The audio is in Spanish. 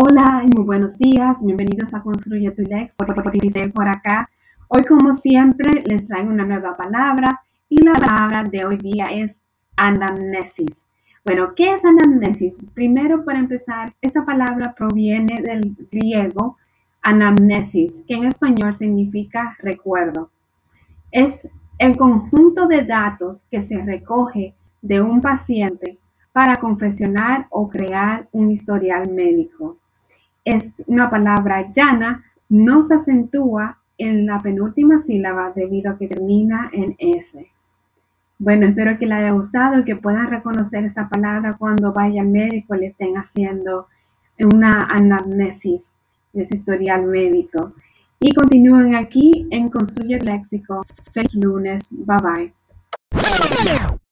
Hola y muy buenos días, bienvenidos a Construye tu Lex, por, por acá. Hoy como siempre les traigo una nueva palabra y la palabra de hoy día es anamnesis. Bueno, ¿qué es anamnesis? Primero, para empezar, esta palabra proviene del griego anamnesis, que en español significa recuerdo. Es el conjunto de datos que se recoge de un paciente para confesionar o crear un historial médico es una palabra llana, no se acentúa en la penúltima sílaba debido a que termina en S. Bueno, espero que les haya gustado y que puedan reconocer esta palabra cuando vaya al médico y le estén haciendo una anamnesis de ese historial médico. Y continúen aquí en Construye el Léxico. Feliz lunes. Bye bye.